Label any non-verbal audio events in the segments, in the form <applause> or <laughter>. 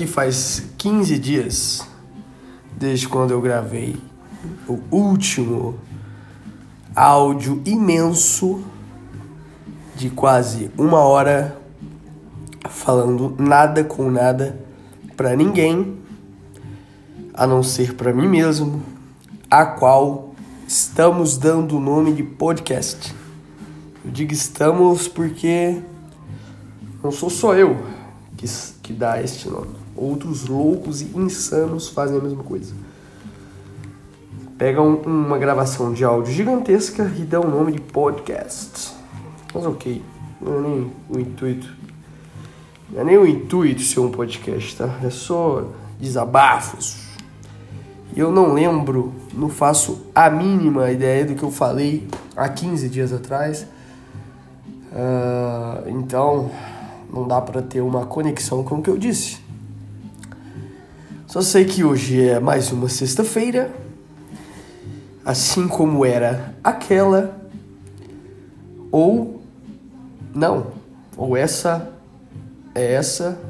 aqui faz 15 dias desde quando eu gravei o último áudio imenso de quase uma hora falando nada com nada para ninguém a não ser para mim mesmo, a qual estamos dando o nome de podcast. Eu digo estamos porque não sou só eu que, que dá este nome. Outros loucos e insanos fazem a mesma coisa. Pegam uma gravação de áudio gigantesca e dão o nome de podcast. Mas ok, não é nem o intuito. Não é nem o intuito ser um podcast, tá? É só desabafos. E eu não lembro, não faço a mínima ideia do que eu falei há 15 dias atrás. Uh, então, não dá para ter uma conexão com o que eu disse. Só sei que hoje é mais uma sexta-feira, assim como era aquela, ou não, ou essa é essa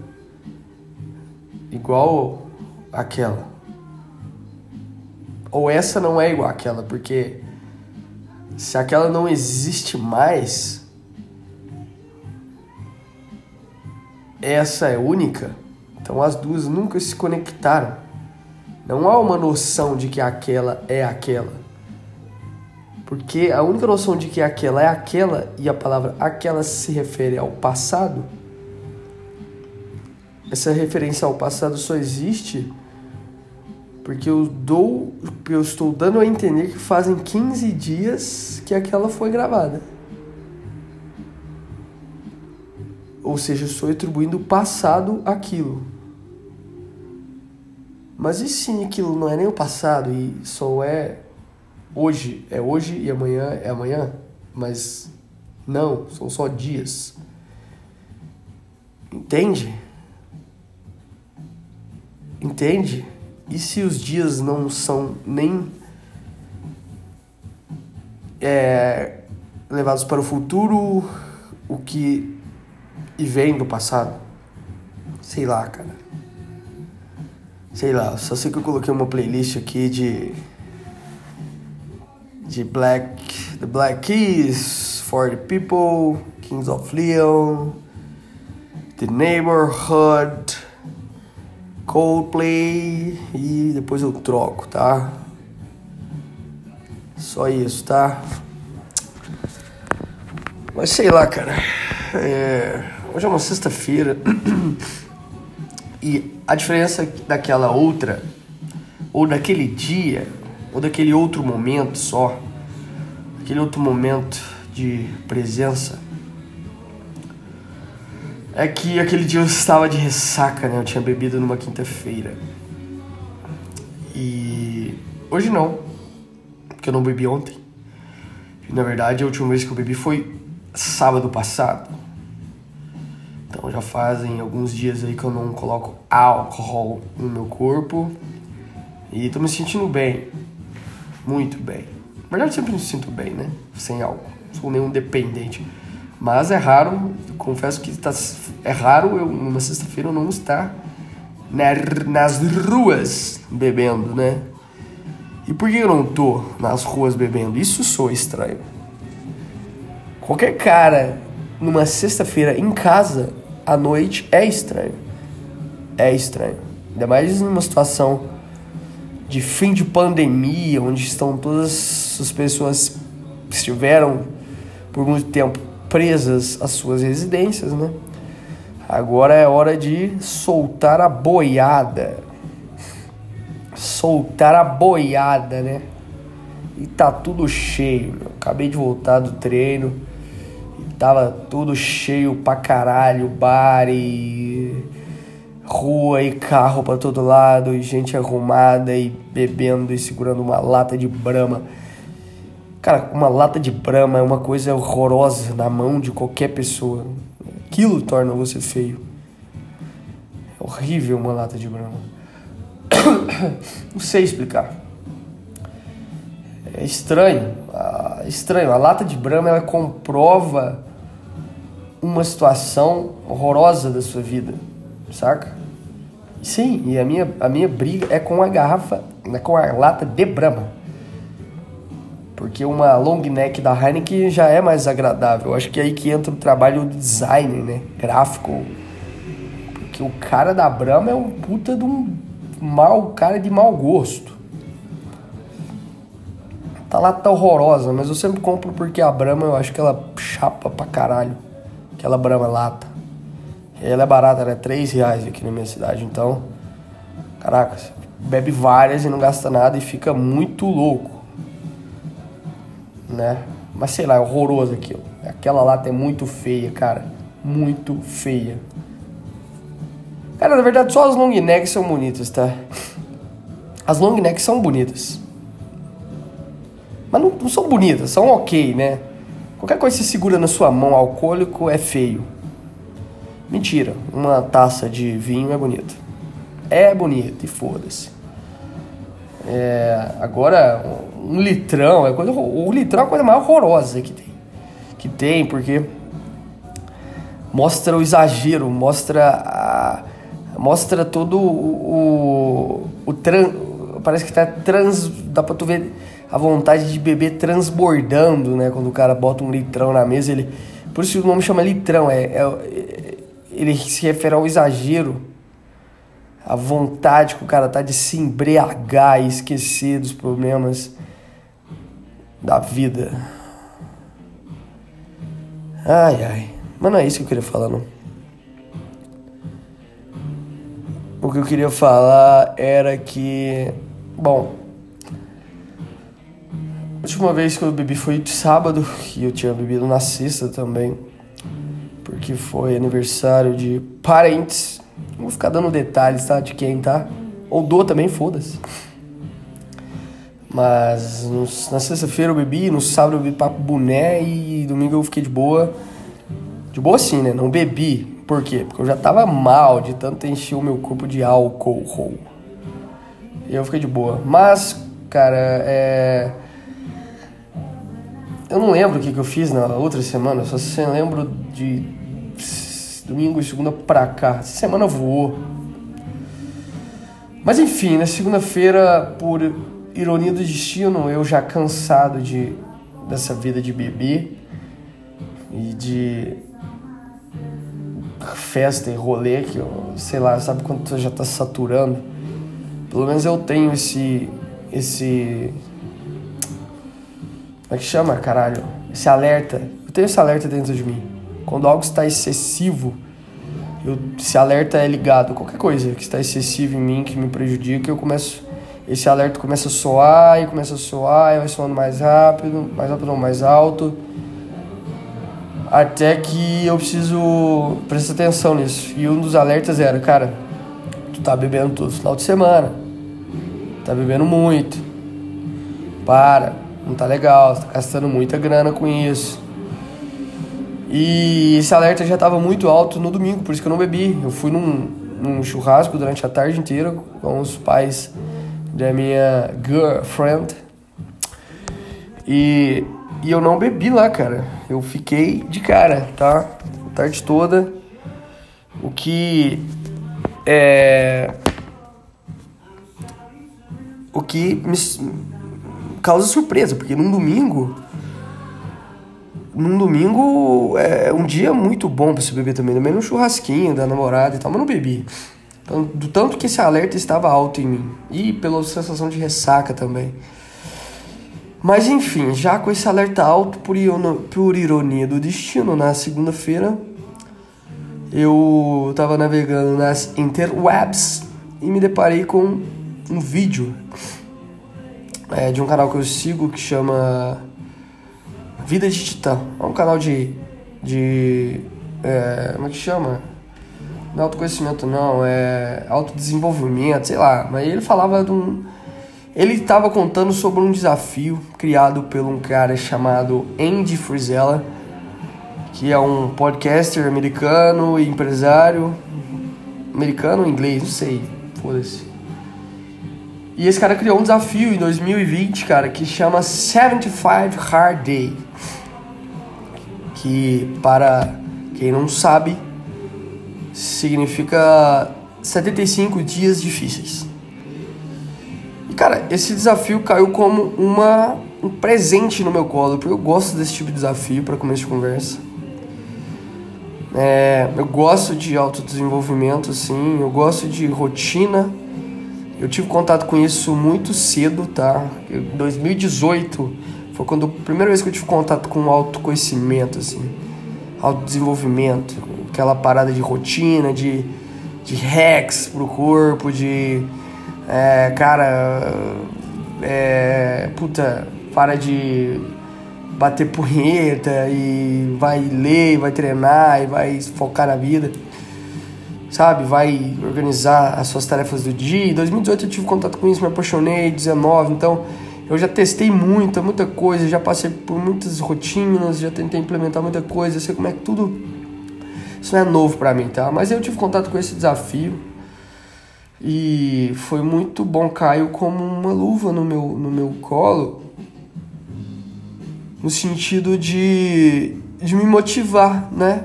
igual aquela. Ou essa não é igual àquela, porque se aquela não existe mais, essa é única, então as duas nunca se conectaram. Não há uma noção de que aquela é aquela. Porque a única noção de que aquela é aquela e a palavra aquela se refere ao passado, essa referência ao passado só existe porque eu dou, eu estou dando a entender que fazem 15 dias que aquela foi gravada. Ou seja, estou atribuindo o passado àquilo. Mas e se aquilo não é nem o passado e só é hoje? É hoje e amanhã é amanhã? Mas não, são só dias. Entende? Entende? E se os dias não são nem é, levados para o futuro, o que e vem do passado. Sei lá, cara. Sei lá, só sei que eu coloquei uma playlist aqui de. De Black. The Black Keys, For the People, Kings of Leon, The Neighborhood, Coldplay e depois eu troco, tá? Só isso, tá? Mas sei lá, cara. É Hoje é uma sexta-feira <clears throat> e a diferença daquela outra, ou daquele dia, ou daquele outro momento só, aquele outro momento de presença, é que aquele dia eu estava de ressaca, né? Eu tinha bebido numa quinta-feira. E hoje não, porque eu não bebi ontem. Na verdade, a última vez que eu bebi foi sábado passado. Então já fazem alguns dias aí que eu não coloco álcool no meu corpo e tô me sentindo bem, muito bem. Na verdade, eu sempre me sinto bem, né? Sem álcool, não sou nenhum dependente. Mas é raro, confesso que tá, é raro eu, numa sexta-feira, eu não estar nas ruas bebendo, né? E por que eu não tô nas ruas bebendo? Isso sou estranho. Qualquer cara numa sexta-feira em casa à noite é estranho. É estranho. Ainda mais numa situação de fim de pandemia, onde estão todas as pessoas que estiveram por muito tempo presas às suas residências, né? Agora é hora de soltar a boiada. Soltar a boiada, né? E tá tudo cheio. Meu. Acabei de voltar do treino Tava tudo cheio pra caralho, bar e rua e carro pra todo lado, e gente arrumada e bebendo e segurando uma lata de brama. Cara, uma lata de brama é uma coisa horrorosa na mão de qualquer pessoa. Aquilo torna você feio. É horrível uma lata de brama. <coughs> Não sei explicar. É estranho. Ah, estranho. A lata de Brahma ela comprova uma situação horrorosa da sua vida, saca? Sim, e a minha, a minha briga é com a garrafa, né, com a lata de Brahma. Porque uma long neck da Heineken já é mais agradável. Acho que é aí que entra o trabalho do designer, né? Gráfico. Porque o cara da Brahma é um puta de um mal, cara de mau gosto. Tá lá tá horrorosa, mas eu sempre compro porque a Brahma eu acho que ela chapa pra caralho. Aquela Brahma lata. Ela é barata, ela é 3 reais aqui na minha cidade. Então, caraca, bebe várias e não gasta nada e fica muito louco né? Mas sei lá, é horroroso aquilo. Aquela lata é muito feia, cara. Muito feia. Cara, na verdade, só as long necks são bonitas, tá? As long necks são bonitas. Mas não, não são bonitas, são ok, né? Qualquer coisa que você segura na sua mão alcoólico é feio. Mentira, uma taça de vinho é bonita. É bonita e foda-se. É, agora, um litrão, é coisa, o litrão é a coisa mais horrorosa que tem. Que tem, porque mostra o exagero, mostra a, mostra todo o, o, o trans, parece que tá trans, dá pra tu ver a vontade de beber transbordando, né? Quando o cara bota um litrão na mesa, ele, por isso o nome chama litrão, é, é ele se refere ao exagero a vontade que o cara tá de se embriagar e esquecer dos problemas da vida. Ai, ai. Mas não é isso que eu queria falar, não. O que eu queria falar era que. Bom. A última vez que eu bebi foi sábado, e eu tinha bebido na sexta também. Porque foi aniversário de parentes. Não vou ficar dando detalhes, tá? De quem, tá? Ou dou também, foda-se. Mas na sexta-feira eu bebi, no sábado eu bebi papo boné e domingo eu fiquei de boa. De boa sim, né? Não bebi. Por quê? Porque eu já tava mal de tanto encher o meu corpo de álcool. E eu fiquei de boa. Mas, cara, é. Eu não lembro o que, que eu fiz na outra semana, só se lembro de domingo e segunda pra cá. Essa semana voou. Mas enfim, na segunda-feira, por ironia do destino, eu já cansado de dessa vida de bebê e de festa e rolê que eu, sei lá, sabe quando tu já tá saturando? Pelo menos eu tenho esse esse como é que chama, caralho? Esse alerta. Eu tenho esse alerta dentro de mim. Quando algo está excessivo, eu, esse alerta é ligado. Qualquer coisa que está excessivo em mim, que me prejudica, eu começo esse alerta começa a soar e começa a soar e vai soando mais rápido, mais rápido ou mais alto. Até que eu preciso prestar atenção nisso. E um dos alertas era, cara, tu tá bebendo todo final de semana. Tá bebendo muito. Para, não tá legal, tá gastando muita grana com isso. E esse alerta já estava muito alto no domingo, por isso que eu não bebi. Eu fui num, num churrasco durante a tarde inteira com os pais da minha girlfriend. E, e eu não bebi lá, cara. Eu fiquei de cara, tá? A tarde toda. O que é. O que me causa surpresa, porque num domingo. Num domingo é um dia muito bom pra se beber também. Também no churrasquinho da namorada e tal, mas não bebi. Então, do tanto que esse alerta estava alto em mim. E pela sensação de ressaca também. Mas enfim, já com esse alerta alto, por, por ironia do destino, na segunda-feira eu estava navegando nas interwebs e me deparei com um vídeo é, de um canal que eu sigo que chama Vida de Titã. É um canal de. de é, como é que chama? Não é autoconhecimento, não, é autodesenvolvimento, sei lá. Mas ele falava de um. Ele estava contando sobre um desafio criado por um cara chamado Andy Frizella, que é um podcaster americano e empresário. Americano ou inglês, não sei, foda-se. E esse cara criou um desafio em 2020, cara, que chama 75 Hard Day. Que, para quem não sabe, significa 75 dias difíceis. E, cara, esse desafio caiu como uma, um presente no meu colo, porque eu gosto desse tipo de desafio para começo de conversa. É, eu gosto de autodesenvolvimento, assim, eu gosto de rotina. Eu tive contato com isso muito cedo, tá? Em 2018 foi quando a primeira vez que eu tive contato com autoconhecimento, assim, autodesenvolvimento, aquela parada de rotina, de, de hacks pro corpo, de. É, cara. É, puta, para de bater punheta e vai ler, vai treinar e vai focar na vida, sabe? Vai organizar as suas tarefas do dia. Em 2018 eu tive contato com isso, me apaixonei, 19, então eu já testei muita, muita coisa, já passei por muitas rotinas, já tentei implementar muita coisa, sei como é que tudo isso não é novo para mim, tá? Mas eu tive contato com esse desafio e foi muito bom, caiu como uma luva no meu, no meu colo no sentido de, de me motivar, né?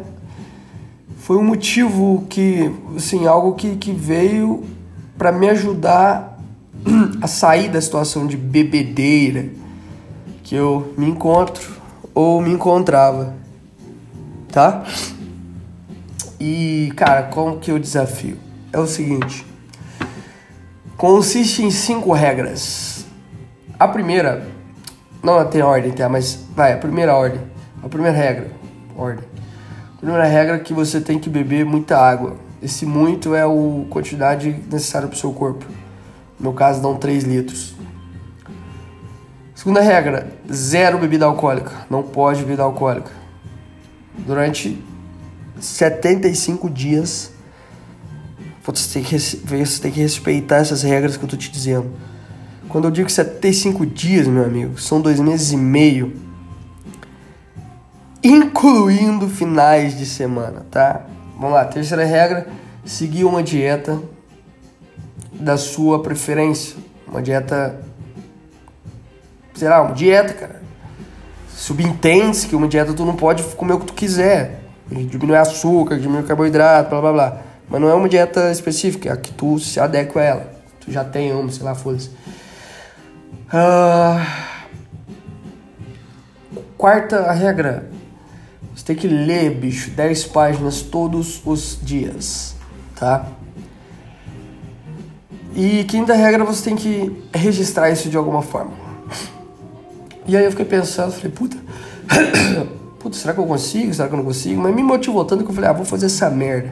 Foi um motivo que, assim, algo que, que veio para me ajudar <clears throat> a sair da situação de bebedeira que eu me encontro ou me encontrava, tá? E, cara, como que é o desafio? É o seguinte: consiste em cinco regras. A primeira não tem ordem, tá? Mas vai, a primeira ordem. A primeira regra. Ordem. Primeira regra é que você tem que beber muita água. Esse muito é a quantidade necessária para o seu corpo. No meu caso, dão 3 litros. Segunda regra: zero bebida alcoólica. Não pode bebida alcoólica. Durante 75 dias, você tem que, você tem que respeitar essas regras que eu tô te dizendo. Quando eu digo 75 dias, meu amigo, são dois meses e meio, incluindo finais de semana, tá? Vamos lá, terceira regra: seguir uma dieta da sua preferência. Uma dieta. Será? Uma dieta, cara. Subentende que uma dieta tu não pode comer o que tu quiser. Diminuir açúcar, diminuir carboidrato, blá blá blá. Mas não é uma dieta específica, é a que tu se adequa a ela. Tu já tem uma, sei lá, foda-se. Uh... Quarta regra. Você tem que ler, bicho, 10 páginas todos os dias, tá? E quinta regra, você tem que registrar isso de alguma forma. E aí eu fiquei pensando, falei, puta, <coughs> puta, será que eu consigo? Será que eu não consigo? Mas me motivou tanto que eu falei, ah, vou fazer essa merda.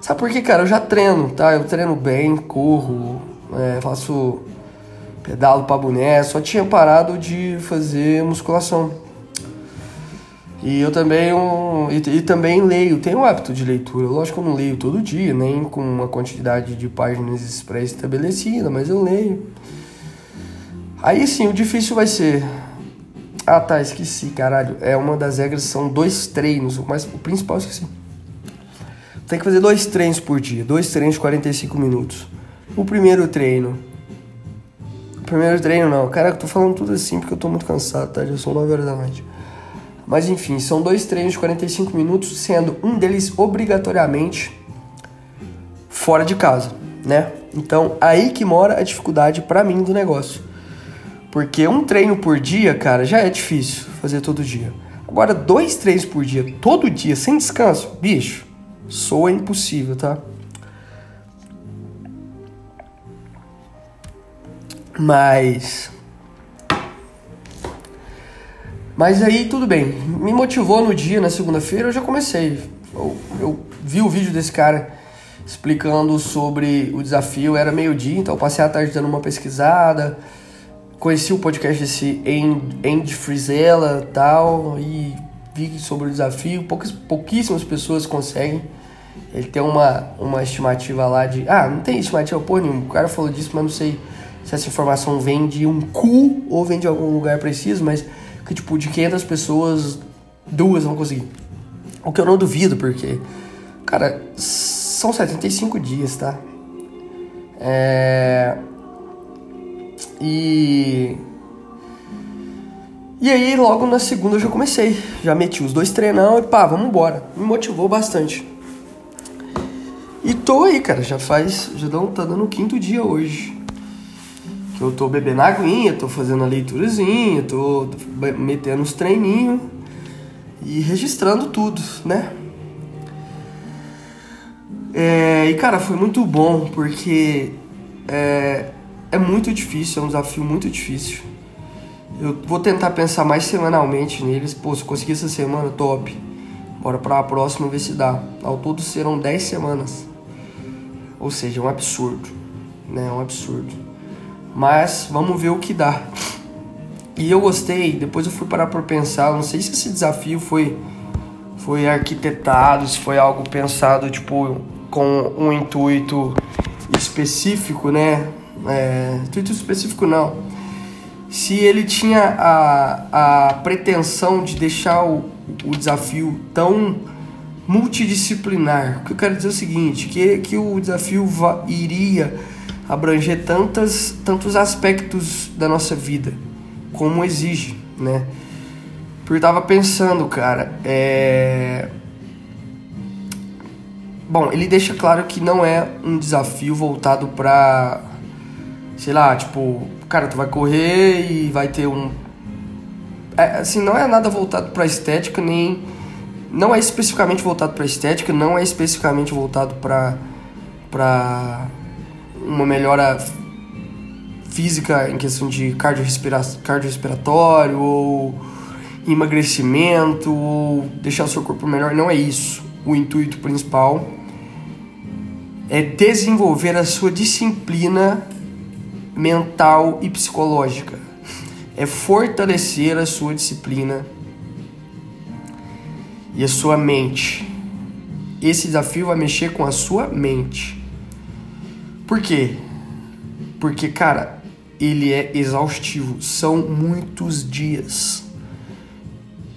Sabe por quê, cara? Eu já treino, tá? Eu treino bem, corro, é, faço pedalo pra boné, só tinha parado de fazer musculação. E eu também, um, e, e, também leio, tenho o hábito de leitura. Lógico que eu não leio todo dia, nem com uma quantidade de páginas pré-estabelecida, mas eu leio. Aí sim, o difícil vai ser. Ah tá, esqueci, caralho. É uma das regras, são dois treinos, mas o principal eu esqueci. Tem que fazer dois treinos por dia, dois treinos de 45 minutos. O primeiro treino. O primeiro treino não, cara, eu tô falando tudo assim porque eu tô muito cansado, tá? Já são 9 horas da noite. Mas enfim, são dois treinos de 45 minutos, sendo um deles obrigatoriamente fora de casa, né? Então, aí que mora a dificuldade para mim do negócio. Porque um treino por dia, cara, já é difícil fazer todo dia. Agora, dois treinos por dia, todo dia, sem descanso, bicho, soa impossível, tá? Mas mas aí tudo bem, me motivou no dia, na segunda-feira, eu já comecei. Eu, eu, vi o vídeo desse cara explicando sobre o desafio, era meio-dia, então eu passei a tarde dando uma pesquisada, conheci o podcast desse Andy Frizella e tal, e vi sobre o desafio, poucas, pouquíssimas pessoas conseguem. Ele tem uma, uma estimativa lá de. Ah, não tem estimativa porra nenhuma. O cara falou disso, mas não sei se essa informação vem de um cu ou vem de algum lugar preciso, mas que tipo, de 500 pessoas, duas vão conseguir. O que eu não duvido, porque, cara, são 75 dias, tá? É... E. E aí, logo na segunda eu já comecei. Já meti os dois treinão e pá, vamos embora. Me motivou bastante. E tô aí, cara, já faz. Já tá dando o quinto dia hoje. Que eu tô bebendo aguinha, tô fazendo a leiturazinha, tô, tô metendo os treininhos e registrando tudo, né? É, e cara, foi muito bom porque é, é muito difícil, é um desafio muito difícil. Eu vou tentar pensar mais semanalmente neles. Pô, se conseguir essa semana, top. Bora pra próxima ver se dá. Ao todo serão 10 semanas. Ou seja, é um absurdo. Né? É um absurdo. Mas vamos ver o que dá. E eu gostei, depois eu fui parar por pensar, não sei se esse desafio foi foi arquitetado, se foi algo pensado tipo com um intuito específico, né? É, intuito específico não. Se ele tinha a, a pretensão de deixar o, o desafio tão multidisciplinar. O que eu quero dizer é o seguinte, que, que o desafio va, iria abranger tantas, tantos aspectos da nossa vida, como exige, né? Porque eu tava pensando, cara, é... Bom, ele deixa claro que não é um desafio voltado pra. Sei lá, tipo, cara, tu vai correr e vai ter um. É, assim, não é nada voltado pra estética, nem. Não é especificamente voltado pra estética, não é especificamente voltado pra. pra. Uma melhora física em questão de cardiorrespiratório ou emagrecimento ou deixar o seu corpo melhor, não é isso. O intuito principal é desenvolver a sua disciplina mental e psicológica. É fortalecer a sua disciplina e a sua mente. Esse desafio vai mexer com a sua mente. Por quê? Porque, cara, ele é exaustivo. São muitos dias.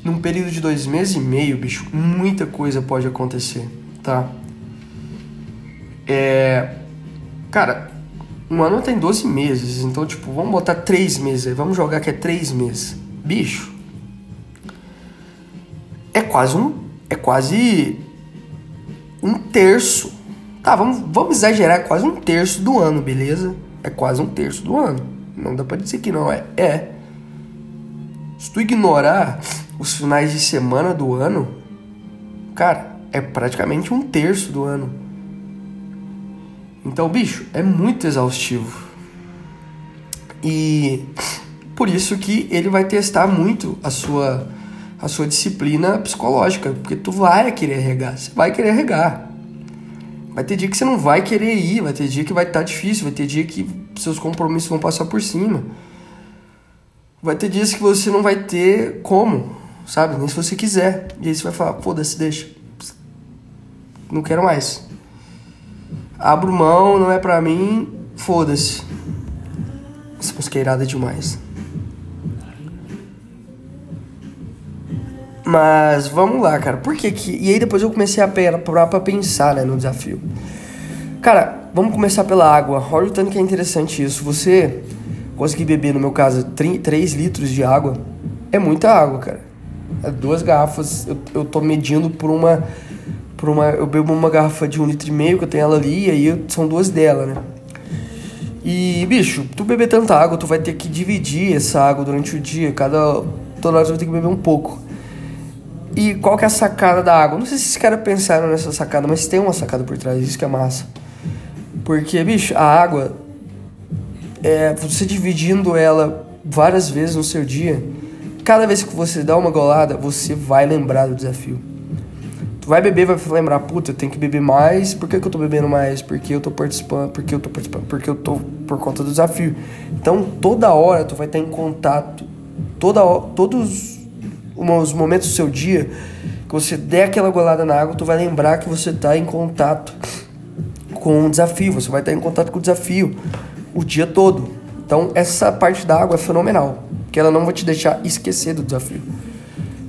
Num período de dois meses e meio, bicho, muita coisa pode acontecer, tá? É. Cara, um ano tem 12 meses, então, tipo, vamos botar 3 meses aí, vamos jogar que é 3 meses. Bicho, é quase um. É quase. Um terço. Tá, vamos, vamos exagerar, é quase um terço do ano, beleza? É quase um terço do ano. Não dá pra dizer que não é. É. Se tu ignorar os finais de semana do ano, cara, é praticamente um terço do ano. Então, bicho, é muito exaustivo. E por isso que ele vai testar muito a sua a sua disciplina psicológica, porque tu vai querer regar, você vai querer regar. Vai ter dia que você não vai querer ir, vai ter dia que vai estar tá difícil, vai ter dia que seus compromissos vão passar por cima. Vai ter dias que você não vai ter como, sabe? Nem se você quiser. E aí você vai falar, foda-se, deixa. Não quero mais abro mão, não é pra mim, foda-se. Essa mosqueirada é demais. Mas vamos lá, cara. Por que que. E aí depois eu comecei a parar pra pensar, né, no desafio. Cara, vamos começar pela água. Olha o tanto que é interessante isso. Você conseguir beber, no meu caso, 3 litros de água é muita água, cara. É duas garrafas. Eu, eu tô medindo por uma por uma. Eu bebo uma garrafa de um litro e meio que eu tenho ela ali, e aí são duas dela, né? E, bicho, tu beber tanta água, tu vai ter que dividir essa água durante o dia. Cada. Toda hora tu vai ter que beber um pouco. E qual que é a sacada da água? Não sei se esses caras pensaram nessa sacada, mas tem uma sacada por trás, isso que é massa. Porque, bicho, a água, é, você dividindo ela várias vezes no seu dia, cada vez que você dá uma golada, você vai lembrar do desafio. Tu vai beber, vai lembrar, puta, eu tenho que beber mais. Por que, que eu tô bebendo mais? Porque eu tô participando, porque eu tô participando, porque eu tô por conta do desafio. Então, toda hora tu vai estar em contato. Toda todos os momentos do seu dia que você der aquela golada na água, tu vai lembrar que você tá em contato com o desafio. Você vai estar em contato com o desafio o dia todo. Então, essa parte da água é fenomenal, que ela não vai te deixar esquecer do desafio.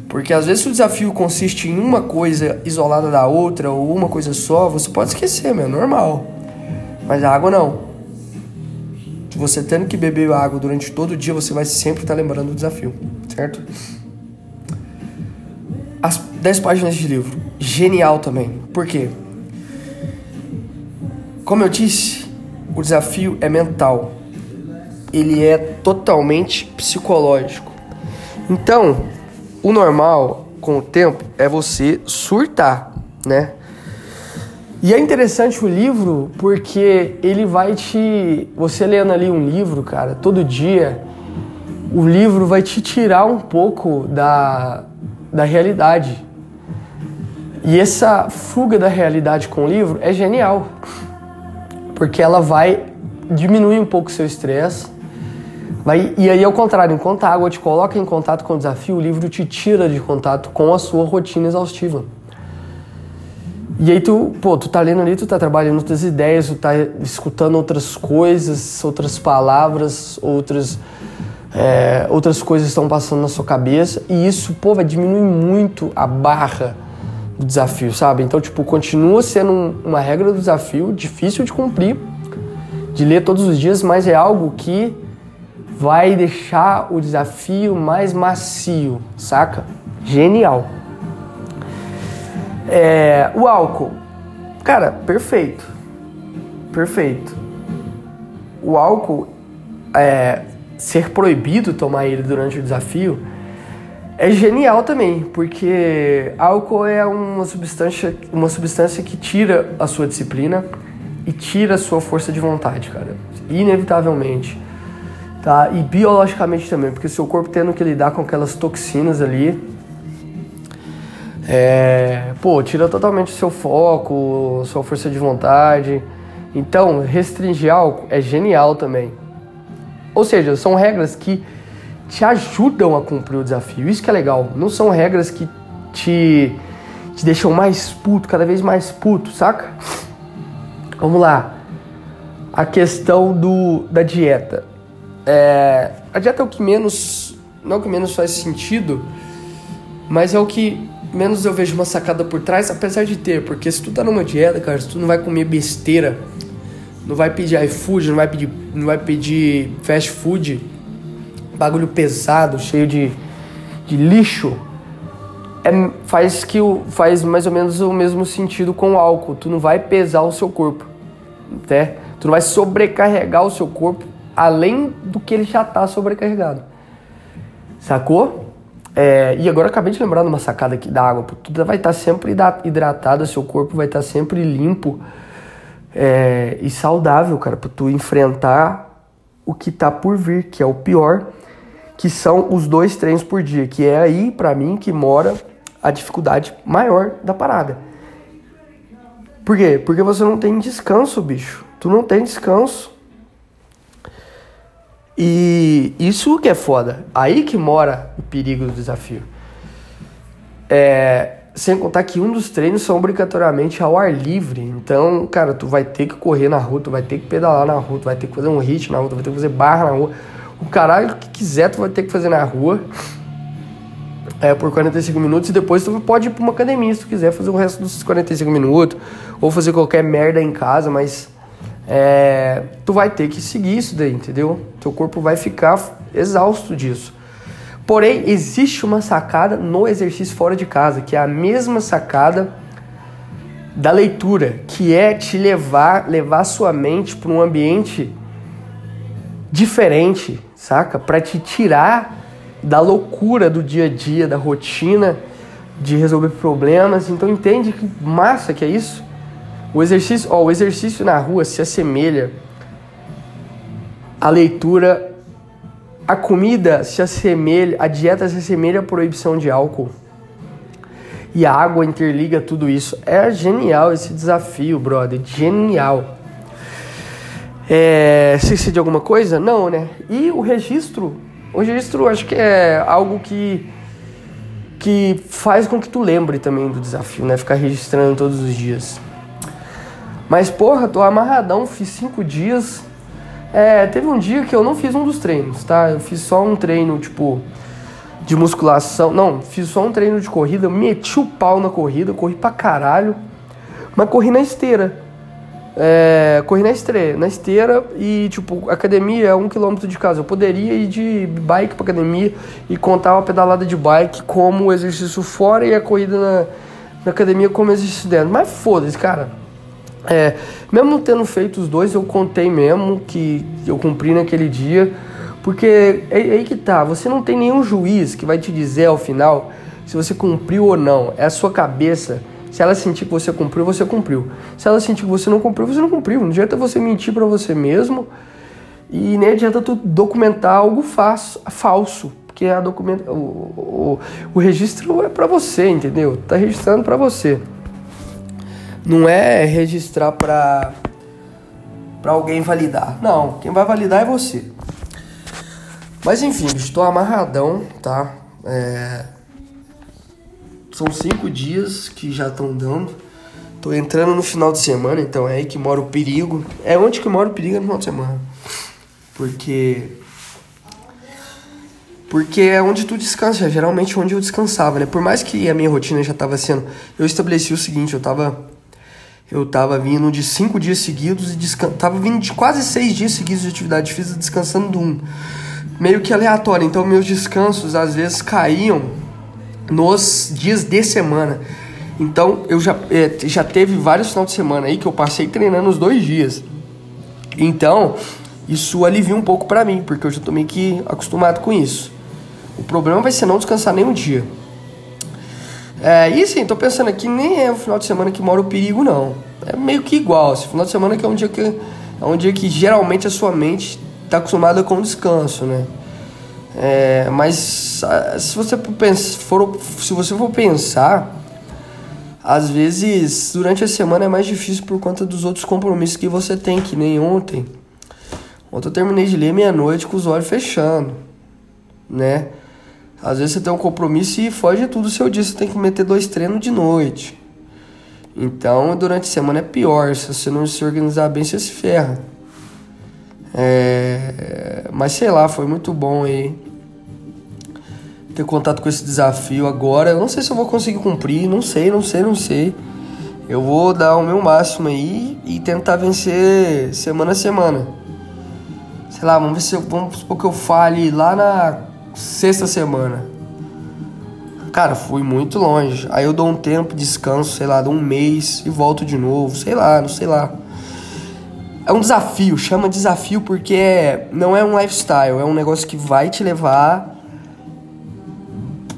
Porque às vezes o desafio consiste em uma coisa isolada da outra ou uma coisa só, você pode esquecer, meu, é normal. Mas a água não. você tendo que beber água durante todo o dia, você vai sempre estar lembrando do desafio, certo? As 10 páginas de livro, genial também. Por quê? Como eu disse, o desafio é mental. Ele é totalmente psicológico. Então, o normal com o tempo é você surtar, né? E é interessante o livro porque ele vai te. Você lendo ali um livro, cara, todo dia, o livro vai te tirar um pouco da, da realidade. E essa fuga da realidade com o livro é genial, porque ela vai diminuir um pouco o seu estresse. Vai, e aí, ao contrário, enquanto a água te coloca em contato com o desafio, o livro te tira de contato com a sua rotina exaustiva. E aí tu, pô, tu tá lendo ali, tu tá trabalhando outras ideias, tu tá escutando outras coisas, outras palavras, outras, é, outras coisas estão passando na sua cabeça. E isso, pô, vai diminuir muito a barra do desafio, sabe? Então, tipo, continua sendo uma regra do desafio, difícil de cumprir, de ler todos os dias, mas é algo que vai deixar o desafio mais macio, saca? Genial. É, o álcool, cara, perfeito, perfeito. O álcool, é, ser proibido tomar ele durante o desafio é genial também, porque álcool é uma substância, uma substância que tira a sua disciplina e tira a sua força de vontade, cara, inevitavelmente. Tá? E biologicamente também, porque seu corpo tendo que lidar com aquelas toxinas ali, é, pô, tira totalmente o seu foco, sua força de vontade. Então, restringir álcool é genial também. Ou seja, são regras que te ajudam a cumprir o desafio. Isso que é legal. Não são regras que te, te deixam mais puto, cada vez mais puto, saca? Vamos lá. A questão do, da dieta. É, a dieta é o que menos. Não é o que menos faz sentido, mas é o que menos eu vejo uma sacada por trás, apesar de ter, porque se tu tá numa dieta, cara, se tu não vai comer besteira, não vai pedir iFood, não vai pedir, não vai pedir fast food, bagulho pesado, cheio de, de lixo, é, faz que faz mais ou menos o mesmo sentido com o álcool. Tu não vai pesar o seu corpo, né? Tu não vai sobrecarregar o seu corpo além do que ele já tá sobrecarregado. Sacou? É, e agora acabei de lembrar de uma sacada aqui da água. Tu vai estar sempre hidratado, seu corpo vai estar sempre limpo é, e saudável, cara, para tu enfrentar o que tá por vir, que é o pior, que são os dois treinos por dia, que é aí para mim que mora a dificuldade maior da parada. Por quê? Porque você não tem descanso, bicho. Tu não tem descanso. E isso que é foda. Aí que mora o perigo do desafio. É, sem contar que um dos treinos são obrigatoriamente ao ar livre. Então, cara, tu vai ter que correr na rua, tu vai ter que pedalar na rua, tu vai ter que fazer um hit na rua, tu vai ter que fazer barra na rua. O caralho que quiser tu vai ter que fazer na rua. É, por 45 minutos e depois tu pode ir pra uma academia se tu quiser fazer o resto dos 45 minutos ou fazer qualquer merda em casa, mas é, tu vai ter que seguir isso daí, entendeu? Teu corpo vai ficar exausto disso. Porém, existe uma sacada no exercício fora de casa, que é a mesma sacada da leitura, que é te levar, levar sua mente para um ambiente diferente, saca? Para te tirar da loucura do dia a dia, da rotina de resolver problemas. Então entende que massa que é isso? O exercício, ó, o exercício na rua se assemelha à leitura, a comida se assemelha, a dieta se assemelha à proibição de álcool. E a água interliga tudo isso. É genial esse desafio, brother. Genial. É, esqueci de alguma coisa? Não, né? E o registro? O registro acho que é algo que que faz com que tu lembre também do desafio, né? Ficar registrando todos os dias. Mas, porra, tô amarradão, fiz cinco dias. É, teve um dia que eu não fiz um dos treinos, tá? Eu fiz só um treino, tipo, de musculação. Não, fiz só um treino de corrida, meti o pau na corrida, corri pra caralho, mas corri na esteira. É, corri na esteira, na esteira e, tipo, academia é um quilômetro de casa. Eu poderia ir de bike pra academia e contar uma pedalada de bike como exercício fora e a corrida na, na academia como exercício dentro. Mas foda-se, cara. É, mesmo tendo feito os dois, eu contei mesmo que eu cumpri naquele dia. Porque é, é aí que tá, você não tem nenhum juiz que vai te dizer ao final se você cumpriu ou não. É a sua cabeça se ela sentir que você cumpriu, você cumpriu. Se ela sentir que você não cumpriu, você não cumpriu. Não adianta você mentir para você mesmo e nem adianta tu documentar algo falso, porque a documenta, o, o, o registro é para você, entendeu? Tá registrando para você. Não é registrar para para alguém validar. Não, quem vai validar é você. Mas enfim, estou amarradão, tá? É, são cinco dias que já estão dando. Tô entrando no final de semana, então é aí que mora o perigo. É onde que mora o perigo é no final de semana. Porque. Porque é onde tu descansa, é geralmente onde eu descansava, né? Por mais que a minha rotina já tava sendo. Eu estabeleci o seguinte, eu tava. Eu tava vindo de cinco dias seguidos e descan... tava vindo de quase seis dias seguidos de atividade física, descansando um. Meio que aleatório. Então meus descansos às vezes caíam nos dias de semana. Então eu já, é, já teve vários finais de semana aí que eu passei treinando os dois dias. Então isso alivia um pouco para mim, porque eu já tô meio que acostumado com isso. O problema vai ser não descansar nenhum dia. É, e sim, tô pensando aqui, nem é o final de semana que mora o perigo, não. É meio que igual. Esse final de semana que é um dia que, é um dia que geralmente a sua mente tá acostumada com descanso, né? É, mas ah, se você for, se você for pensar, às vezes durante a semana é mais difícil por conta dos outros compromissos que você tem, que nem ontem. Ontem eu terminei de ler meia-noite com os olhos fechando, né? Às vezes você tem um compromisso e foge tudo o seu dia, você tem que meter dois treinos de noite. Então, durante a semana é pior, se você não se organizar bem, você se ferra. É, mas sei lá, foi muito bom aí ter contato com esse desafio agora. Eu não sei se eu vou conseguir cumprir, não sei, não sei, não sei. Eu vou dar o meu máximo aí e tentar vencer semana a semana. Sei lá, vamos ver se eu, vamos supor que eu fale lá na sexta semana. Cara, fui muito longe. Aí eu dou um tempo, descanso, sei lá, dou um mês e volto de novo, sei lá, não sei lá é um desafio, chama desafio porque é, não é um lifestyle, é um negócio que vai te levar.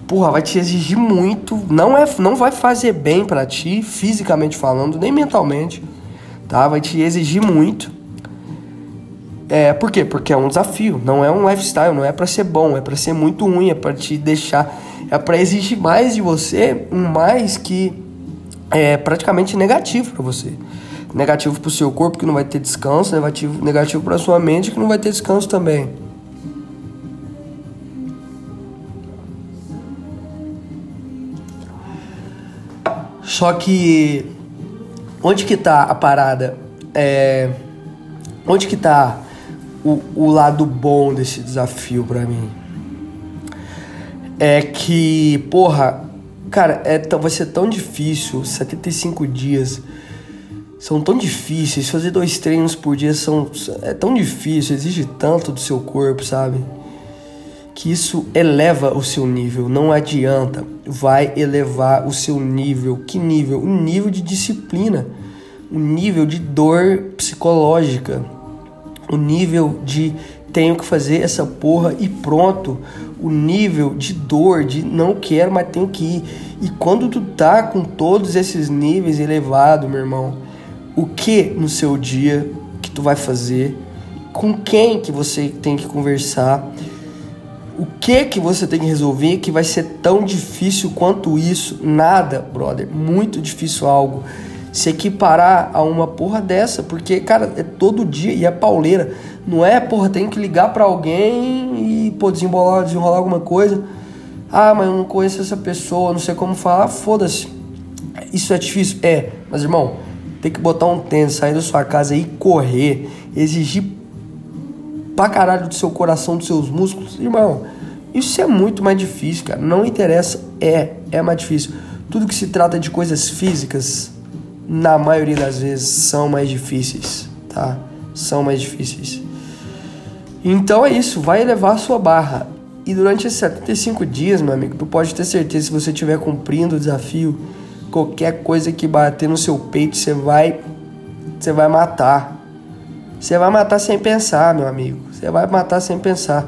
Porra, vai te exigir muito. Não, é, não vai fazer bem para ti, fisicamente falando, nem mentalmente. Tá? Vai te exigir muito. É, por quê? Porque é um desafio, não é um lifestyle, não é para ser bom, é para ser muito ruim, é para te deixar, é para exigir mais de você, um mais que é praticamente negativo para você negativo para o seu corpo que não vai ter descanso, negativo, negativo para sua mente que não vai ter descanso também. Só que onde que tá a parada? É, onde que tá o, o lado bom desse desafio para mim? É que, porra, cara, é, vai ser tão difícil, 75 dias são tão difíceis. Fazer dois treinos por dia são, é tão difícil, exige tanto do seu corpo, sabe? Que isso eleva o seu nível. Não adianta, vai elevar o seu nível. Que nível? O nível de disciplina, o nível de dor psicológica, o nível de tenho que fazer essa porra e pronto. O nível de dor, de não quero, mas tenho que ir. E quando tu tá com todos esses níveis elevados, meu irmão, o que no seu dia que tu vai fazer, com quem que você tem que conversar, o que que você tem que resolver que vai ser tão difícil quanto isso? Nada, brother, muito difícil algo se equiparar a uma porra dessa, porque cara, é todo dia e é pauleira. Não é, porra, tem que ligar para alguém e pô, desembolar, desenrolar alguma coisa. Ah, mas eu não conheço essa pessoa, não sei como falar, foda-se. Isso é difícil? É, mas irmão, ter que botar um tênis, sair da sua casa e correr, exigir pra caralho do seu coração, dos seus músculos, irmão, isso é muito mais difícil, cara. Não interessa, é, é mais difícil. Tudo que se trata de coisas físicas na maioria das vezes, são mais difíceis, tá? São mais difíceis. Então é isso, vai elevar a sua barra. E durante esses 75 dias, meu amigo, tu pode ter certeza, se você estiver cumprindo o desafio, qualquer coisa que bater no seu peito, você vai você vai matar. Você vai matar sem pensar, meu amigo. Você vai matar sem pensar.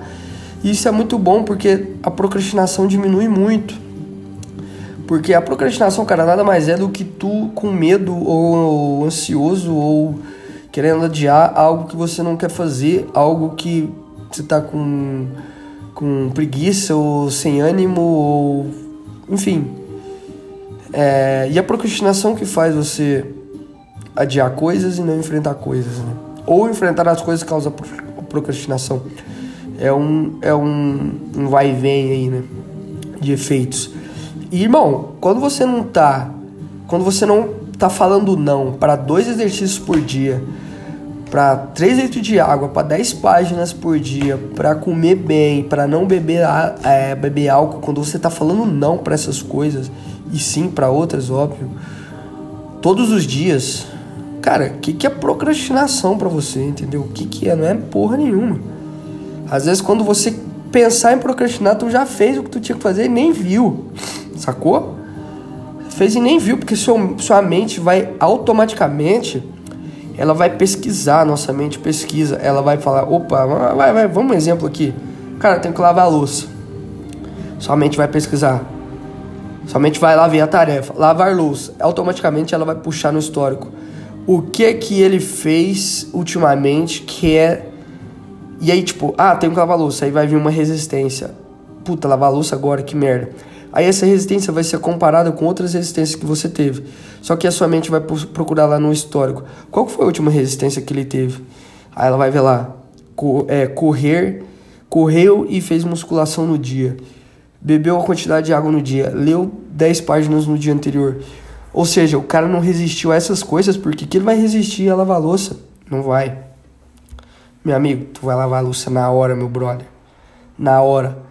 E isso é muito bom porque a procrastinação diminui muito. Porque a procrastinação, cara, nada mais é do que tu com medo ou ansioso ou querendo adiar algo que você não quer fazer, algo que você tá com, com preguiça ou sem ânimo ou enfim. É, e a procrastinação que faz você adiar coisas e não enfrentar coisas, né? Ou enfrentar as coisas que causam procrastinação. É um, é um, um vai e vem aí, né? De efeitos. E, irmão, quando você não tá. Quando você não tá falando não para dois exercícios por dia, para 3 litros de água, para 10 páginas por dia, para comer bem, para não beber, é, beber álcool, quando você tá falando não para essas coisas e sim para outras, óbvio, todos os dias, cara, o que, que é procrastinação para você, entendeu? O que, que é? Não é porra nenhuma. Às vezes, quando você pensar em procrastinar, tu já fez o que tu tinha que fazer e nem viu, sacou? Fez e nem viu, porque seu, sua mente vai automaticamente, ela vai pesquisar, nossa mente pesquisa, ela vai falar, opa, vai, vai, vamos um exemplo aqui. Cara, tem que lavar a louça. Sua mente vai pesquisar. Sua mente vai lá ver a tarefa, lavar louça. Automaticamente ela vai puxar no histórico o que que ele fez ultimamente que é. E aí, tipo, ah, tem que lavar louça, aí vai vir uma resistência. Puta, lavar louça agora, que merda. Aí essa resistência vai ser comparada com outras resistências que você teve. Só que a sua mente vai procurar lá no histórico. Qual foi a última resistência que ele teve? Aí ela vai ver lá. É, correr, correu e fez musculação no dia. Bebeu a quantidade de água no dia. Leu 10 páginas no dia anterior. Ou seja, o cara não resistiu a essas coisas, porque que ele vai resistir a lavar louça? Não vai. Meu amigo, tu vai lavar a louça na hora, meu brother. Na hora.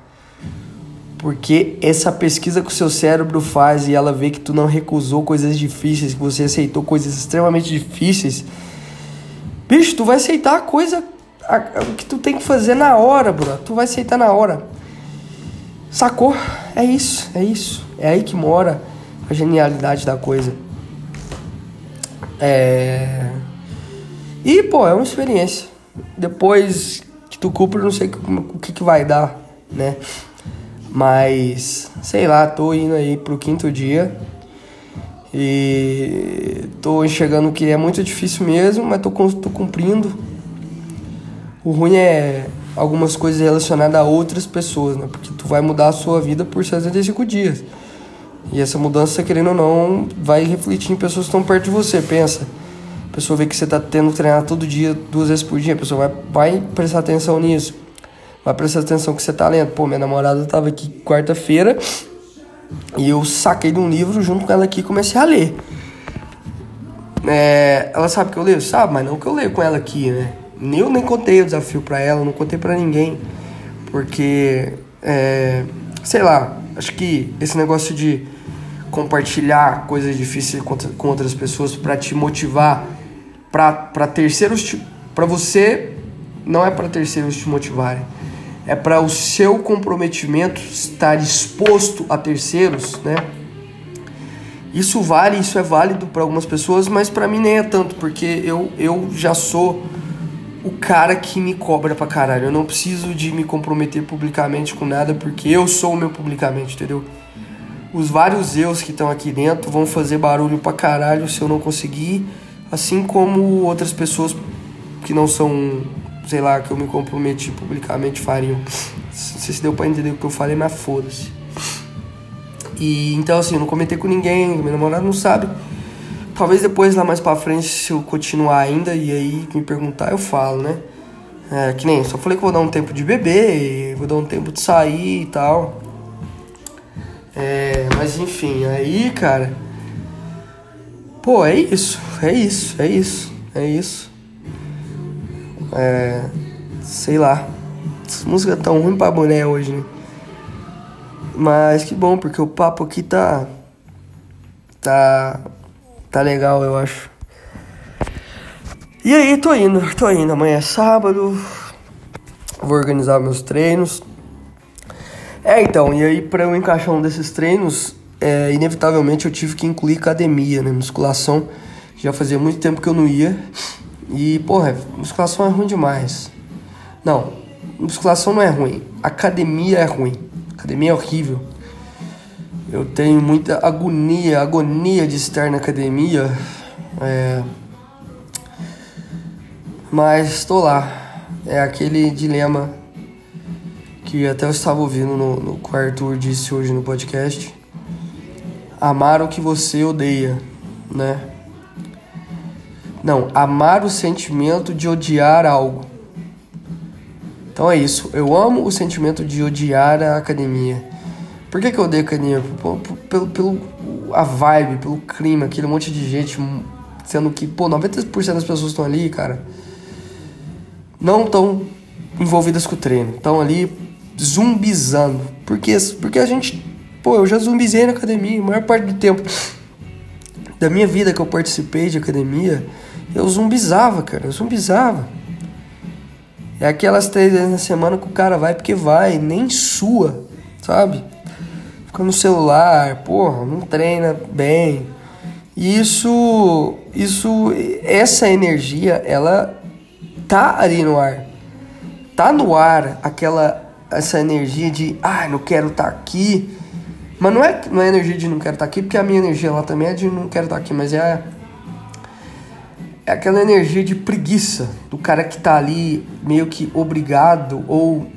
Porque essa pesquisa que o seu cérebro faz e ela vê que tu não recusou coisas difíceis, que você aceitou coisas extremamente difíceis. Bicho, tu vai aceitar a coisa a, a, que tu tem que fazer na hora, bro. Tu vai aceitar na hora. Sacou? É isso, é isso. É aí que mora a genialidade da coisa. É... E, pô, é uma experiência. Depois que tu cumpre, não sei o que, que vai dar, né? Mas, sei lá, tô indo aí pro quinto dia. E tô enxergando que é muito difícil mesmo, mas tô, tô cumprindo. O ruim é algumas coisas relacionadas a outras pessoas, né? Porque tu vai mudar a sua vida por 65 dias. E essa mudança, querendo ou não, vai refletir em pessoas que estão perto de você. Pensa, a pessoa vê que você está tendo que treinar todo dia, duas vezes por dia, a pessoa vai, vai prestar atenção nisso. Vai prestar atenção que você está lendo. Pô, minha namorada estava aqui quarta-feira e eu saquei de um livro junto com ela aqui e comecei a ler. É, ela sabe que eu leio? Sabe, mas não que eu leio com ela aqui, né? Nem eu nem contei o desafio para ela, não contei para ninguém. Porque, é, sei lá, acho que esse negócio de compartilhar coisas difíceis com outras pessoas para te motivar, para terceiros, para você não é para terceiros te motivarem, é para o seu comprometimento estar exposto a terceiros, né? Isso vale, isso é válido para algumas pessoas, mas para mim nem é tanto, porque eu, eu já sou o cara que me cobra pra caralho. Eu não preciso de me comprometer publicamente com nada, porque eu sou o meu publicamente, entendeu? os vários eus que estão aqui dentro vão fazer barulho pra caralho se eu não conseguir, assim como outras pessoas que não são, sei lá, que eu me comprometi publicamente fariam. Não sei se deu pra entender o que eu falei, mas foda-se. E então assim, eu não comentei com ninguém, meu namorado não sabe. Talvez depois lá mais pra frente, se eu continuar ainda e aí me perguntar, eu falo, né? É, que nem, só falei que vou dar um tempo de beber, vou dar um tempo de sair e tal. É, mas enfim, aí, cara. Pô, é isso, é isso, é isso, é isso. É. Sei lá. Essa música tão ruim pra boné hoje, né? Mas que bom, porque o papo aqui tá. Tá. Tá legal, eu acho. E aí, tô indo, tô indo. Amanhã é sábado. Vou organizar meus treinos. É, então, e aí pra eu encaixar um desses treinos, é, inevitavelmente eu tive que incluir academia, né? Musculação. Já fazia muito tempo que eu não ia. E, porra, musculação é ruim demais. Não, musculação não é ruim. Academia é ruim. Academia é horrível. Eu tenho muita agonia, agonia de estar na academia. É... Mas estou lá. É aquele dilema que até eu estava ouvindo no, no que o Arthur disse hoje no podcast. Amar o que você odeia, né? Não, amar o sentimento de odiar algo. Então é isso. Eu amo o sentimento de odiar a academia. Por que, que eu odeio academia? Pelo, pelo a vibe, pelo clima, aquele monte de gente, sendo que, pô, 90% das pessoas estão ali, cara, não estão envolvidas com o treino. Estão ali zumbizando. Por quê? Porque a gente, pô, eu já zumbizei na academia, a maior parte do tempo da minha vida que eu participei de academia, eu zumbizava, cara, eu zumbizava. É aquelas três vezes na semana que o cara vai porque vai, nem sua, sabe? Fica no celular, porra, não treina bem. Isso, isso, essa energia, ela tá ali no ar. Tá no ar aquela essa energia de, ah, não quero estar tá aqui. Mas não é, não é energia de não quero estar tá aqui, porque a minha energia lá também é de não quero estar tá aqui, mas é é aquela energia de preguiça do cara que tá ali meio que obrigado ou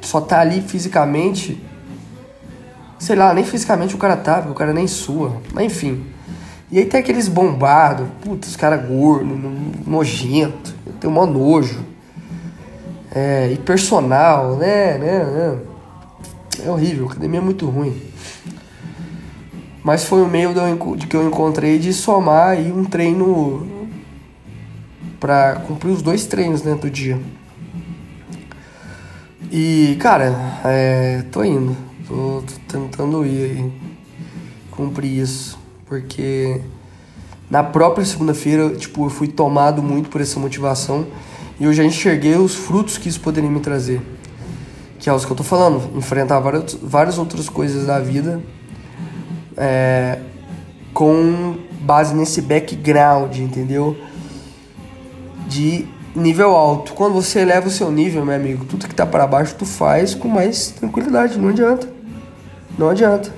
só tá ali fisicamente. Sei lá, nem fisicamente o cara tá, porque o cara nem sua. Mas enfim. E aí tem aqueles bombados, putz, os caras gordos, nojento, tem um maior nojo. É, e personal, né, né, né? É horrível, a academia é muito ruim. Mas foi o meio de que eu encontrei de somar aí um treino para cumprir os dois treinos dentro do dia. E, cara, é, tô indo. Tô, tô, tentando ir aí. Cumprir isso. Porque na própria segunda-feira, tipo, eu fui tomado muito por essa motivação. E eu já enxerguei os frutos que isso poderia me trazer. Que é os que eu tô falando. Enfrentar várias, várias outras coisas da vida. É, com base nesse background, entendeu? De nível alto. Quando você eleva o seu nível, meu amigo, tudo que tá para baixo tu faz com mais tranquilidade, não adianta. Não adianta.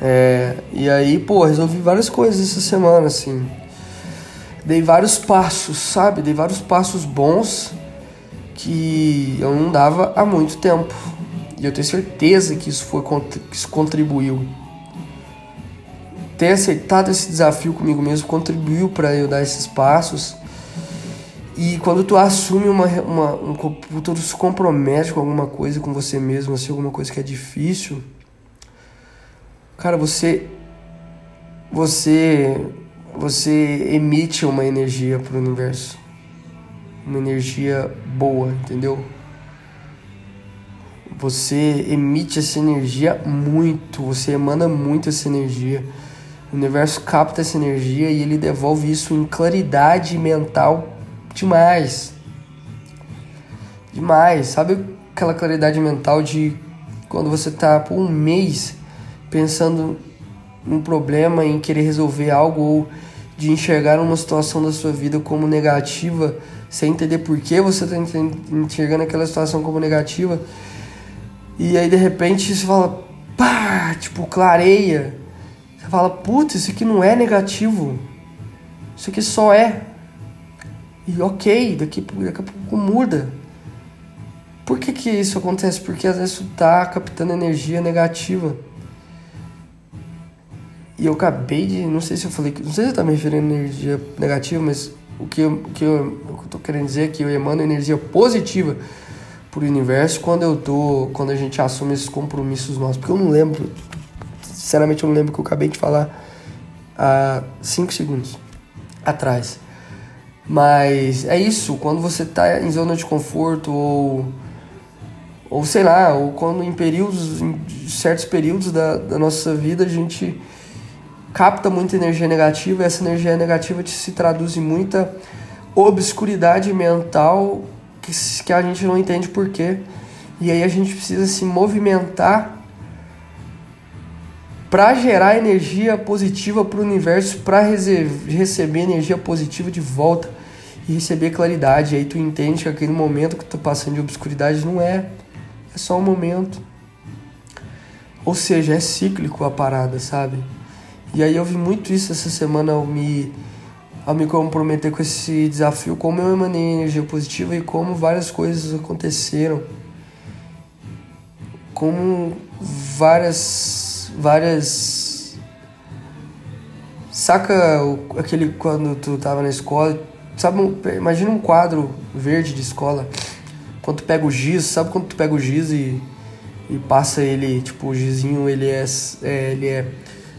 É, e aí, pô, resolvi várias coisas essa semana, assim. Dei vários passos, sabe? Dei vários passos bons que eu não dava há muito tempo. E eu tenho certeza que isso foi que isso contribuiu ter aceitado esse desafio comigo mesmo contribuiu para eu dar esses passos. E quando tu assume uma, uma um, tu se compromete com alguma coisa com você mesmo, assim, alguma coisa que é difícil, cara, você você você emite uma energia pro universo. Uma energia boa, entendeu? Você emite essa energia muito, você emana muito essa energia. O universo capta essa energia e ele devolve isso em claridade mental demais. Demais. Sabe aquela claridade mental de quando você tá por um mês pensando num problema, em querer resolver algo ou de enxergar uma situação da sua vida como negativa, sem entender por que você está enxergando aquela situação como negativa. E aí de repente você fala, pá, tipo, clareia você fala, putz, isso aqui não é negativo. Isso aqui só é. E ok, daqui, daqui a pouco muda. Por que, que isso acontece? Porque às vezes você tá captando energia negativa. E eu acabei de. Não sei se eu falei. Não sei se eu tá me referindo a energia negativa, mas o que, eu, o que eu, o que eu tô querendo dizer é que eu emano energia positiva pro universo quando eu tô. Quando a gente assume esses compromissos nossos. Porque eu não lembro Sinceramente, eu não lembro o que eu acabei de falar há 5 segundos atrás. Mas é isso, quando você está em zona de conforto ou ou sei lá, ou quando em períodos, em certos períodos da, da nossa vida a gente capta muita energia negativa e essa energia negativa se traduz em muita obscuridade mental que, que a gente não entende por quê. E aí a gente precisa se movimentar para gerar energia positiva para o universo, para receber energia positiva de volta e receber claridade. Aí tu entende que aquele momento que tu tá passando de obscuridade não é, é só um momento. Ou seja, é cíclico a parada, sabe? E aí eu vi muito isso essa semana ao me, ao me comprometer com esse desafio, como eu emanei energia positiva e como várias coisas aconteceram. Como várias. Várias. Saca aquele quando tu tava na escola? Sabe, imagina um quadro verde de escola. Quando tu pega o giz, sabe quando tu pega o giz e e passa ele, tipo, o gizinho, ele é, é, ele é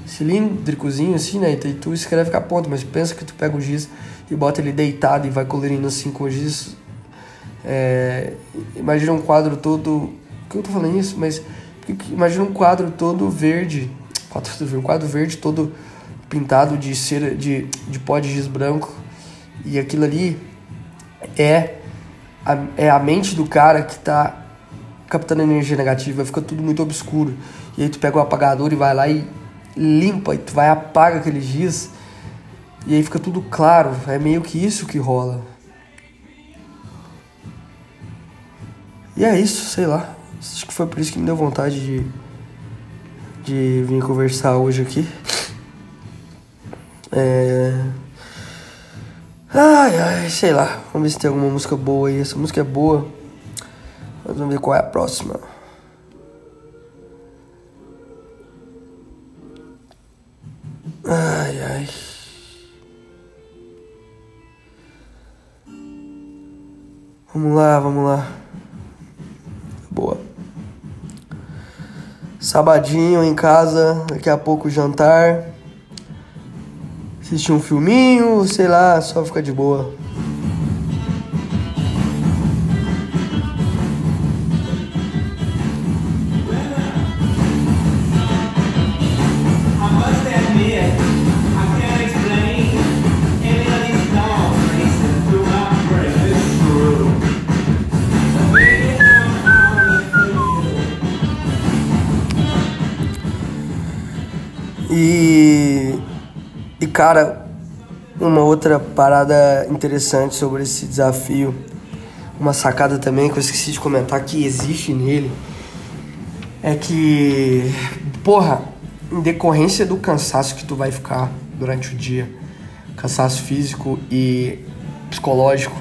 cilíndricozinho assim, né? E tu escreve com a ponta, mas pensa que tu pega o giz e bota ele deitado e vai colorindo assim com o giz. É, imagina um quadro todo. Por que eu tô falando isso? Mas imagina um quadro todo verde. Um quadro verde todo pintado de cera, de, de pó de giz branco. E aquilo ali é a, é a mente do cara que tá captando energia negativa, fica tudo muito obscuro. E aí tu pega o apagador e vai lá e limpa, e tu vai apaga aquele giz, e aí fica tudo claro. É meio que isso que rola. E é isso, sei lá. Acho que foi por isso que me deu vontade de, de vir conversar hoje aqui. É... Ai, ai, sei lá. Vamos ver se tem alguma música boa aí. Essa música é boa. Mas vamos ver qual é a próxima. Ai, ai. Vamos lá, vamos lá. Sabadinho em casa, daqui a pouco jantar. Assistir um filminho, sei lá, só ficar de boa. Cara, uma outra parada interessante sobre esse desafio, uma sacada também que eu esqueci de comentar que existe nele, é que, porra, em decorrência do cansaço que tu vai ficar durante o dia, cansaço físico e psicológico,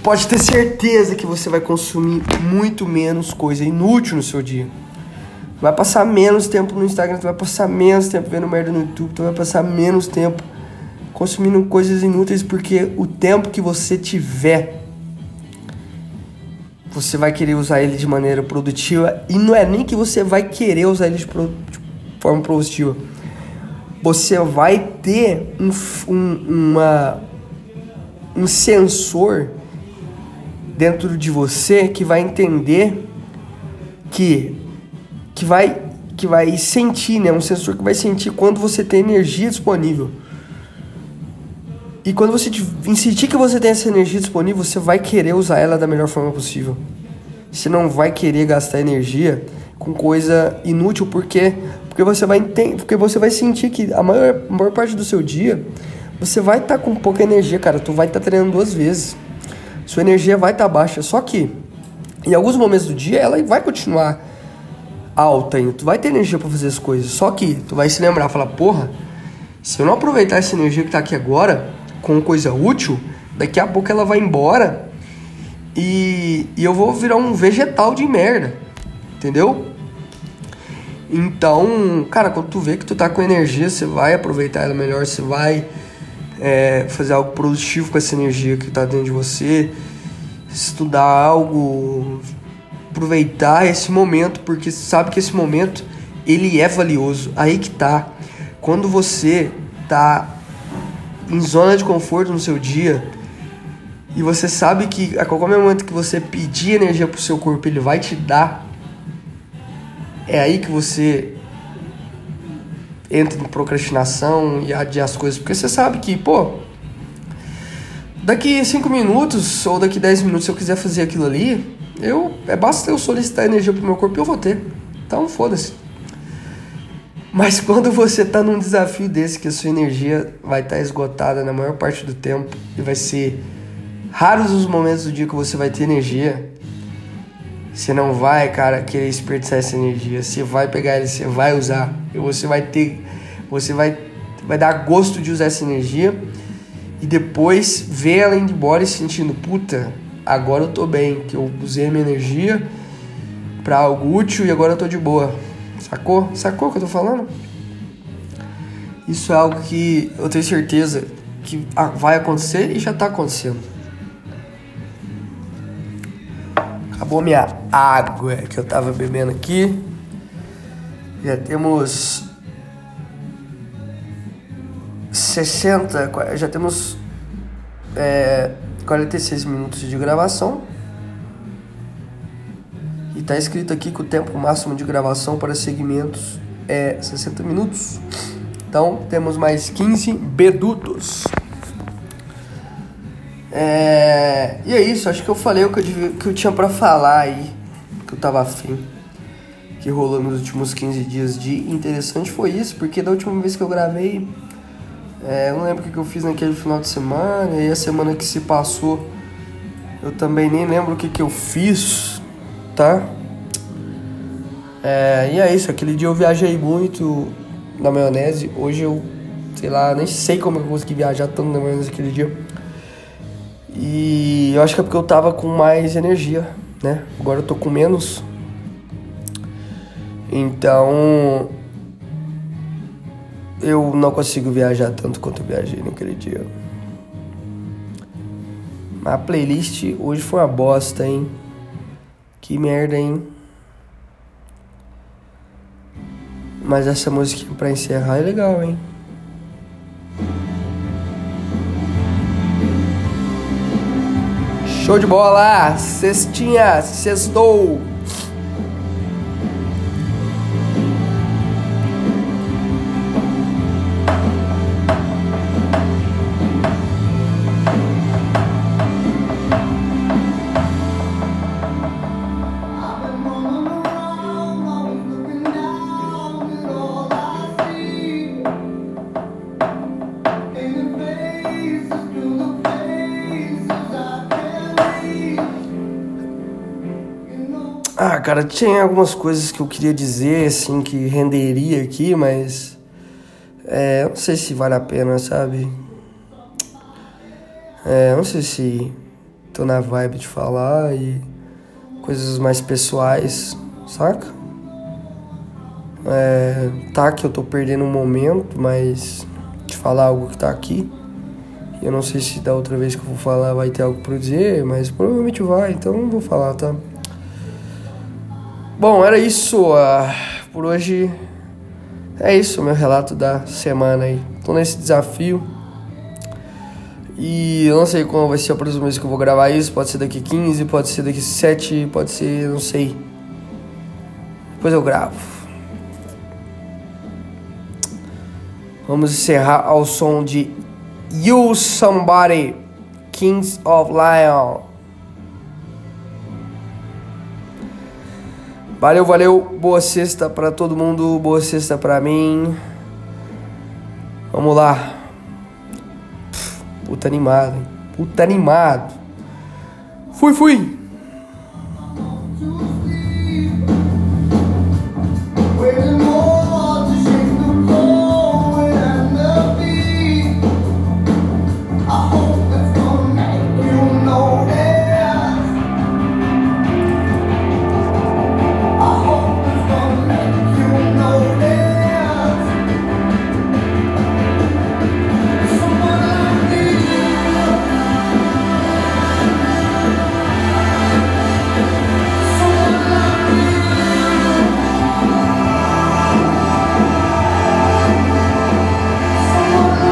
pode ter certeza que você vai consumir muito menos coisa inútil no seu dia vai passar menos tempo no Instagram, tu vai passar menos tempo vendo merda no YouTube, tu vai passar menos tempo consumindo coisas inúteis porque o tempo que você tiver você vai querer usar ele de maneira produtiva e não é nem que você vai querer usar ele de, pro, de forma produtiva. Você vai ter um, um, uma, um sensor dentro de você que vai entender que que vai que vai sentir, né? Um sensor que vai sentir quando você tem energia disponível. E quando você sentir que você tem essa energia disponível, você vai querer usar ela da melhor forma possível. Você não vai querer gastar energia com coisa inútil, porque porque você vai porque você vai sentir que a maior, a maior parte do seu dia você vai estar tá com pouca energia, cara. Tu vai estar tá treinando duas vezes. Sua energia vai estar tá baixa. Só que em alguns momentos do dia ela vai continuar alta ainda. Tu vai ter energia para fazer as coisas. Só que tu vai se lembrar, falar, porra, se eu não aproveitar essa energia que tá aqui agora com coisa útil, daqui a pouco ela vai embora e, e eu vou virar um vegetal de merda. Entendeu? Então, cara, quando tu vê que tu tá com energia, você vai aproveitar ela melhor, você vai é, fazer algo produtivo com essa energia que tá dentro de você, estudar algo, aproveitar esse momento, porque sabe que esse momento ele é valioso. Aí que tá. Quando você tá em zona de conforto no seu dia e você sabe que a qualquer momento que você pedir energia pro seu corpo, ele vai te dar. É aí que você entra em procrastinação e adia as coisas, porque você sabe que, pô, daqui 5 minutos ou daqui 10 minutos, se eu quiser fazer aquilo ali, eu é basta eu solicitar energia pro meu corpo e eu vou ter. Então, foda-se. Mas <laughs> quando você tá num desafio desse, que a sua energia vai estar tá esgotada na maior parte do tempo e vai ser raros os momentos do dia que você vai ter energia, você não vai, cara, querer desperdiçar essa energia. Você vai pegar ela, você vai usar. E você vai ter. Você vai, vai dar gosto de usar essa energia. E depois ver ela indo embora e sentindo, puta, agora eu tô bem, que eu usei minha energia para algo útil e agora eu tô de boa. Sacou? Sacou o que eu tô falando? Isso é algo que eu tenho certeza que vai acontecer e já tá acontecendo. Acabou minha água que eu tava bebendo aqui. Já temos 60, já temos é, 46 minutos de gravação. E tá escrito aqui que o tempo máximo de gravação para segmentos é 60 minutos. Então temos mais 15 bedutos. É, e é isso, acho que eu falei o que eu, que eu tinha para falar aí, que eu tava afim. Que rolou nos últimos 15 dias de interessante foi isso, porque da última vez que eu gravei, é, eu não lembro o que eu fiz naquele final de semana, e a semana que se passou, eu também nem lembro o que, que eu fiz, tá? É, e é isso, aquele dia eu viajei muito na maionese, hoje eu, sei lá, nem sei como eu consegui viajar tanto na maionese aquele dia. E eu acho que é porque eu tava com mais energia, né? Agora eu tô com menos. Então eu não consigo viajar tanto quanto eu viajei naquele dia. A playlist hoje foi uma bosta, hein? Que merda, hein? Mas essa música pra encerrar é legal, hein? Show de bola! Cestinha, sextou! Cara, tinha algumas coisas que eu queria dizer, assim, que renderia aqui, mas. É, não sei se vale a pena, sabe? É, não sei se tô na vibe de falar e coisas mais pessoais, saca? É, tá que eu tô perdendo um momento, mas de falar algo que tá aqui. Eu não sei se da outra vez que eu vou falar vai ter algo pra dizer, mas provavelmente vai, então não vou falar, tá? Bom, era isso. Uh, por hoje é isso, meu relato da semana aí. Tô nesse desafio. E eu não sei qual vai ser a próxima vez que eu vou gravar isso. Pode ser daqui 15, pode ser daqui 7, pode ser, não sei. Depois eu gravo. Vamos encerrar ao som de You Somebody, Kings of Lion. Valeu, valeu. Boa sexta para todo mundo, boa sexta para mim. Vamos lá. Puta animado, hein? Puta animado. Fui, fui.